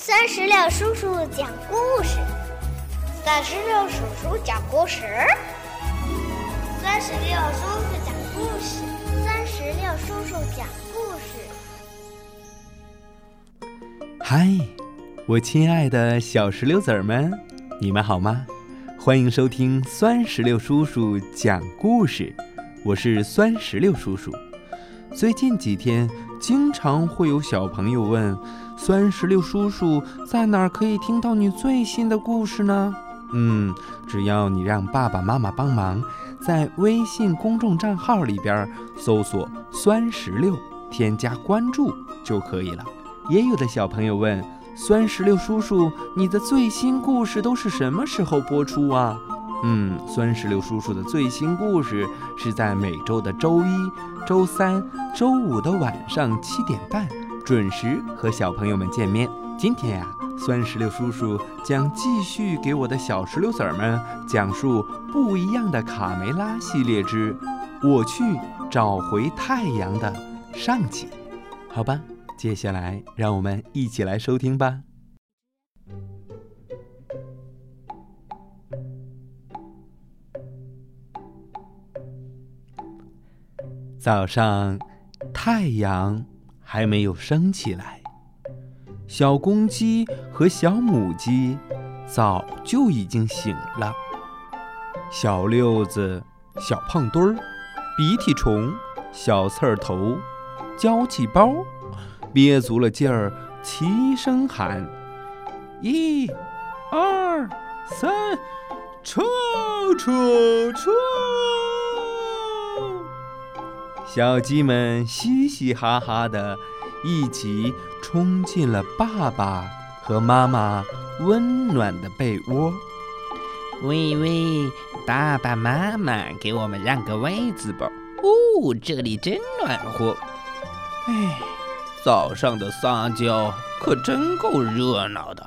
三十六叔叔讲故事，三十六叔叔讲故事，三十六叔叔讲故事，三十六叔叔讲故事。嗨，我亲爱的小石榴籽儿们，你们好吗？欢迎收听酸石榴叔叔讲故事，我是酸石榴叔叔。最近几天，经常会有小朋友问。酸石榴叔叔在哪儿可以听到你最新的故事呢？嗯，只要你让爸爸妈妈帮忙，在微信公众账号里边搜索“酸石榴”，添加关注就可以了。也有的小朋友问酸石榴叔叔，你的最新故事都是什么时候播出啊？嗯，酸石榴叔叔的最新故事是在每周的周一、周三、周五的晚上七点半。准时和小朋友们见面。今天呀，酸石榴叔叔将继续给我的小石榴籽儿们讲述不一样的卡梅拉系列之《我去找回太阳》的上集。好吧，接下来让我们一起来收听吧。早上，太阳。还没有升起来，小公鸡和小母鸡早就已经醒了。小六子、小胖墩儿、鼻涕虫、小刺儿头、娇气包，憋足了劲儿，齐声喊：“一、二、三，冲冲冲！”小鸡们嘻嘻哈哈的，一起冲进了爸爸和妈妈温暖的被窝。喂喂，爸爸妈妈，给我们让个位子吧！哦，这里真暖和。哎，早上的撒娇可真够热闹的。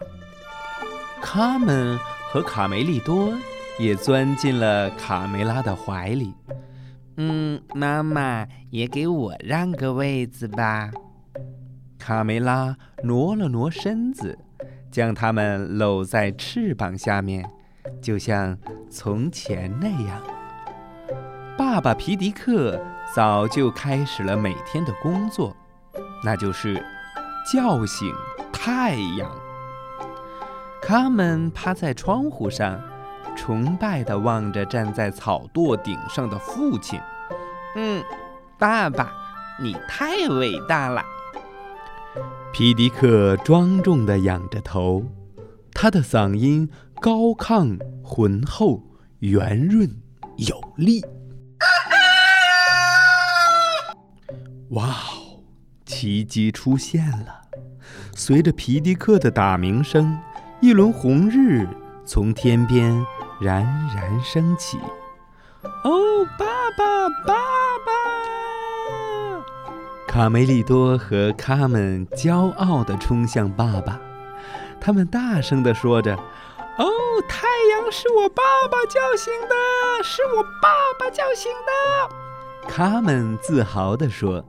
卡门和卡梅利多也钻进了卡梅拉的怀里。嗯，妈妈也给我让个位子吧。卡梅拉挪了挪身子，将它们搂在翅膀下面，就像从前那样。爸爸皮迪克早就开始了每天的工作，那就是叫醒太阳。他们趴在窗户上。崇拜地望着站在草垛顶上的父亲，嗯，爸爸，你太伟大了。皮迪克庄重地仰着头，他的嗓音高亢、浑厚、圆润、有力。哇哦，奇迹出现了！随着皮迪克的打鸣声，一轮红日从天边。冉冉升起，哦，爸爸，爸爸！卡梅利多和卡门骄傲地冲向爸爸，他们大声地说着：“哦，太阳是我爸爸叫醒的，是我爸爸叫醒的。”卡门自豪地说：“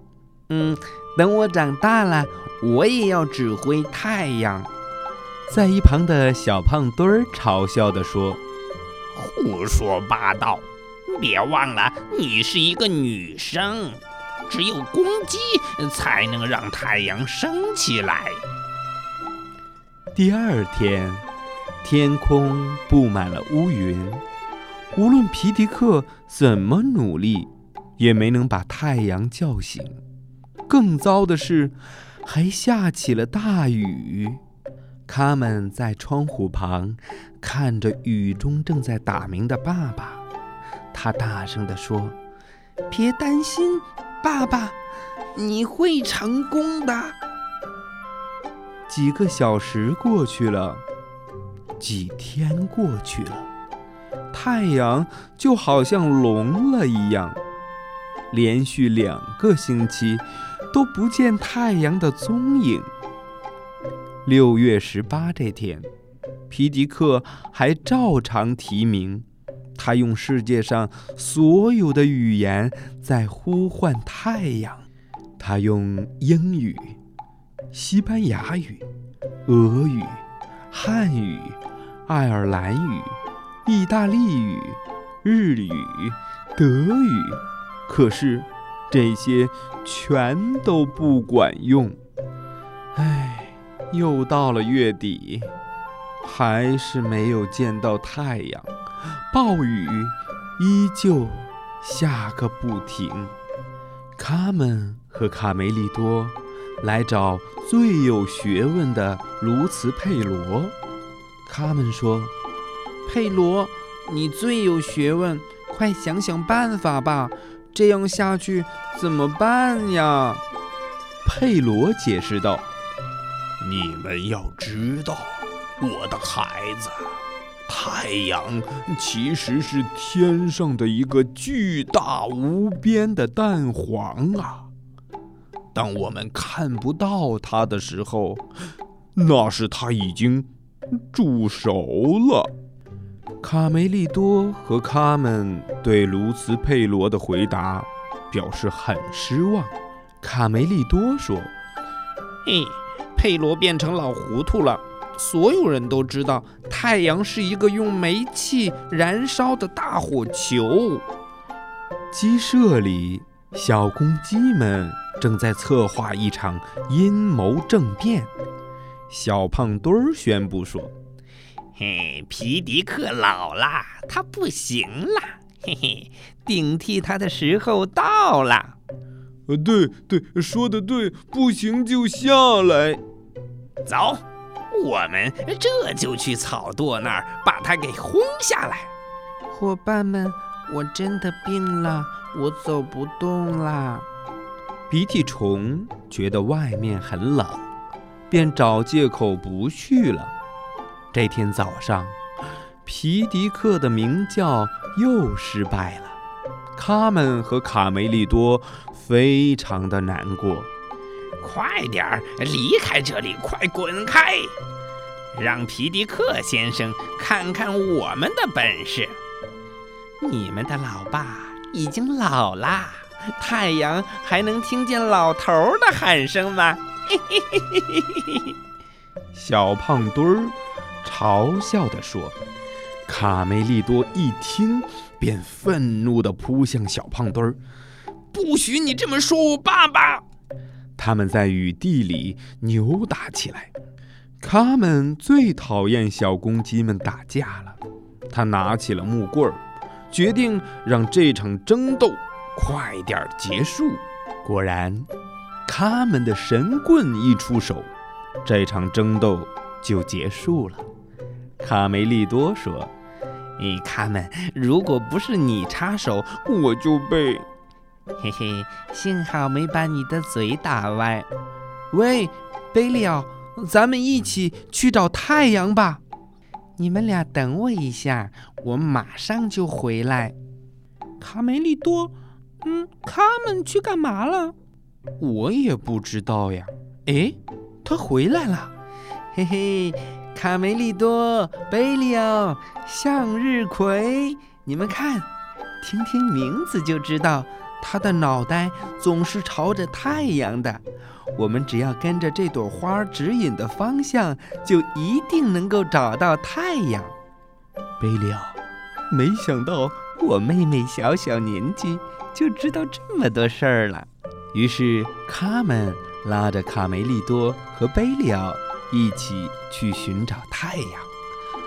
嗯，等我长大了，我也要指挥太阳。”在一旁的小胖墩儿嘲笑地说。胡说八道！别忘了，你是一个女生，只有公鸡才能让太阳升起来。第二天，天空布满了乌云，无论皮迪克怎么努力，也没能把太阳叫醒。更糟的是，还下起了大雨。他们在窗户旁看着雨中正在打鸣的爸爸，他大声地说：“别担心，爸爸，你会成功的。”几个小时过去了，几天过去了，太阳就好像聋了一样，连续两个星期都不见太阳的踪影。六月十八这天，皮迪克还照常提名。他用世界上所有的语言在呼唤太阳。他用英语、西班牙语、俄语、汉语、爱尔兰语、意大利语、日语、德语，可是这些全都不管用。唉，又到了月底，还是没有见到太阳，暴雨依旧下个不停。卡门和卡梅利多来找最有学问的卢茨佩罗。卡门说：“佩罗，你最有学问，快想想办法吧！这样下去怎么办呀？”佩罗解释道：“你们要知道，我的孩子。”太阳其实是天上的一个巨大无边的蛋黄啊！当我们看不到它的时候，那是它已经煮熟了。卡梅利多和卡门对卢茨佩罗的回答表示很失望。卡梅利多说：“嘿，佩罗变成老糊涂了。”所有人都知道，太阳是一个用煤气燃烧的大火球。鸡舍里，小公鸡们正在策划一场阴谋政变。小胖墩儿宣布说：“嘿，皮迪克老啦，他不行啦。嘿嘿，顶替他的时候到了。”呃，对对，说的对，不行就下来，走。我们这就去草垛那儿把它给轰下来。伙伴们，我真的病了，我走不动啦。鼻涕虫觉得外面很冷，便找借口不去了。这天早上，皮迪克的鸣叫又失败了。他们和卡梅利多非常的难过。快点儿离开这里！快滚开！让皮迪克先生看看我们的本事。你们的老爸已经老啦，太阳还能听见老头的喊声吗？嘿嘿嘿嘿嘿嘿！小胖墩儿嘲笑地说。卡梅利多一听，便愤怒地扑向小胖墩儿：“不许你这么说我爸爸！”他们在雨地里扭打起来。卡门最讨厌小公鸡们打架了，他拿起了木棍儿，决定让这场争斗快点结束。果然，卡门的神棍一出手，这场争斗就结束了。卡梅利多说：“咦，卡门，如果不是你插手，我就被……”嘿嘿，幸好没把你的嘴打歪。喂，贝利奥，咱们一起去找太阳吧。你们俩等我一下，我马上就回来。卡梅利多，嗯，他们去干嘛了？我也不知道呀。哎，他回来了。嘿嘿，卡梅利多，贝利奥，向日葵，你们看，听听名字就知道。它的脑袋总是朝着太阳的，我们只要跟着这朵花指引的方向，就一定能够找到太阳。贝利奥，没想到我妹妹小小年纪就知道这么多事儿了。于是卡门拉着卡梅利多和贝利奥一起去寻找太阳。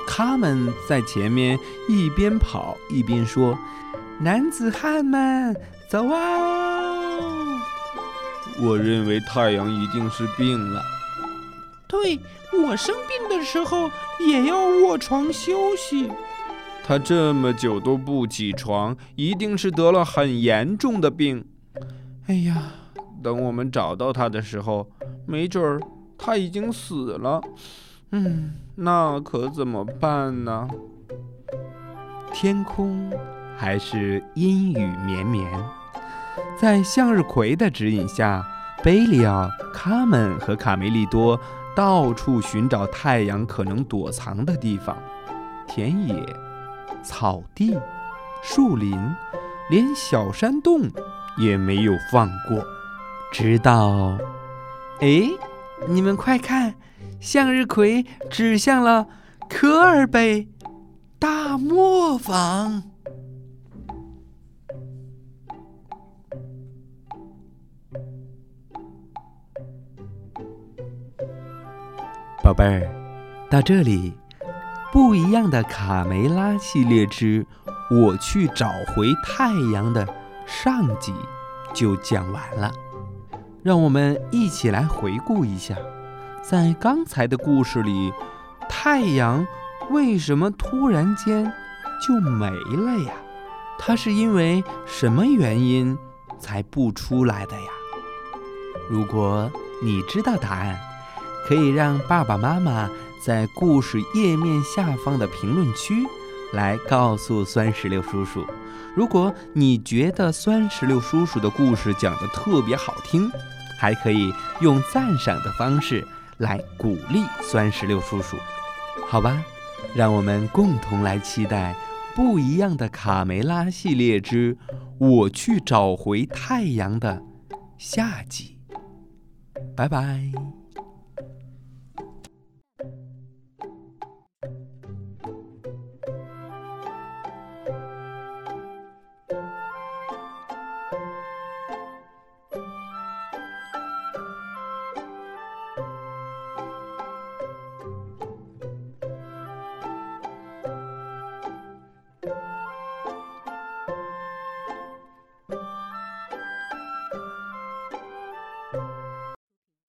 卡门在前面一边跑一边说：“男子汉们。”走啊！我认为太阳一定是病了。对，我生病的时候也要卧床休息。他这么久都不起床，一定是得了很严重的病。哎呀，等我们找到他的时候，没准儿他已经死了。嗯，那可怎么办呢？天空。还是阴雨绵绵，在向日葵的指引下，贝利奥、卡门和卡梅利多到处寻找太阳可能躲藏的地方。田野、草地、树林，连小山洞也没有放过。直到，哎，你们快看，向日葵指向了科尔贝大磨坊。宝贝儿，到这里，不一样的卡梅拉系列之《我去找回太阳》的上集就讲完了。让我们一起来回顾一下，在刚才的故事里，太阳为什么突然间就没了呀？它是因为什么原因才不出来的呀？如果你知道答案，可以让爸爸妈妈在故事页面下方的评论区来告诉酸石榴叔叔。如果你觉得酸石榴叔叔的故事讲得特别好听，还可以用赞赏的方式来鼓励酸石榴叔叔，好吧？让我们共同来期待不一样的卡梅拉系列之《我去找回太阳》的下集。拜拜。